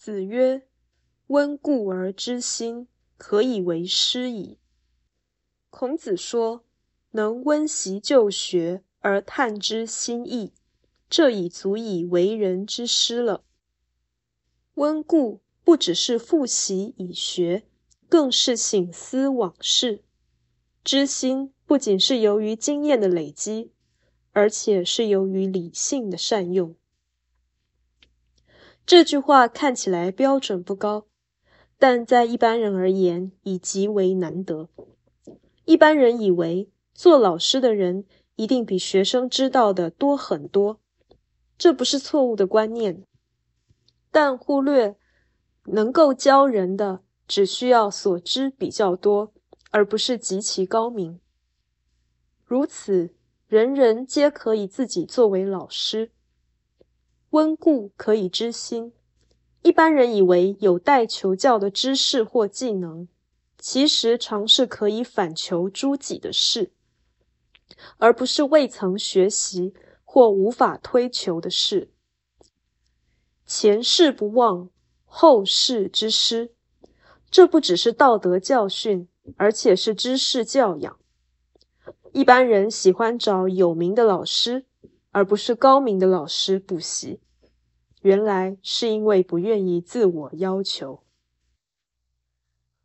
子曰：“温故而知新，可以为师矣。”孔子说：“能温习旧学而探知新意，这已足以为人之师了。”温故不只是复习以学，更是醒思往事；知新不仅是由于经验的累积，而且是由于理性的善用。这句话看起来标准不高，但在一般人而言已极为难得。一般人以为做老师的人一定比学生知道的多很多，这不是错误的观念，但忽略能够教人的只需要所知比较多，而不是极其高明。如此，人人皆可以自己作为老师。温故可以知新，一般人以为有待求教的知识或技能，其实常是可以反求诸己的事，而不是未曾学习或无法推求的事。前世不忘，后世之师，这不只是道德教训，而且是知识教养。一般人喜欢找有名的老师。而不是高明的老师补习，原来是因为不愿意自我要求。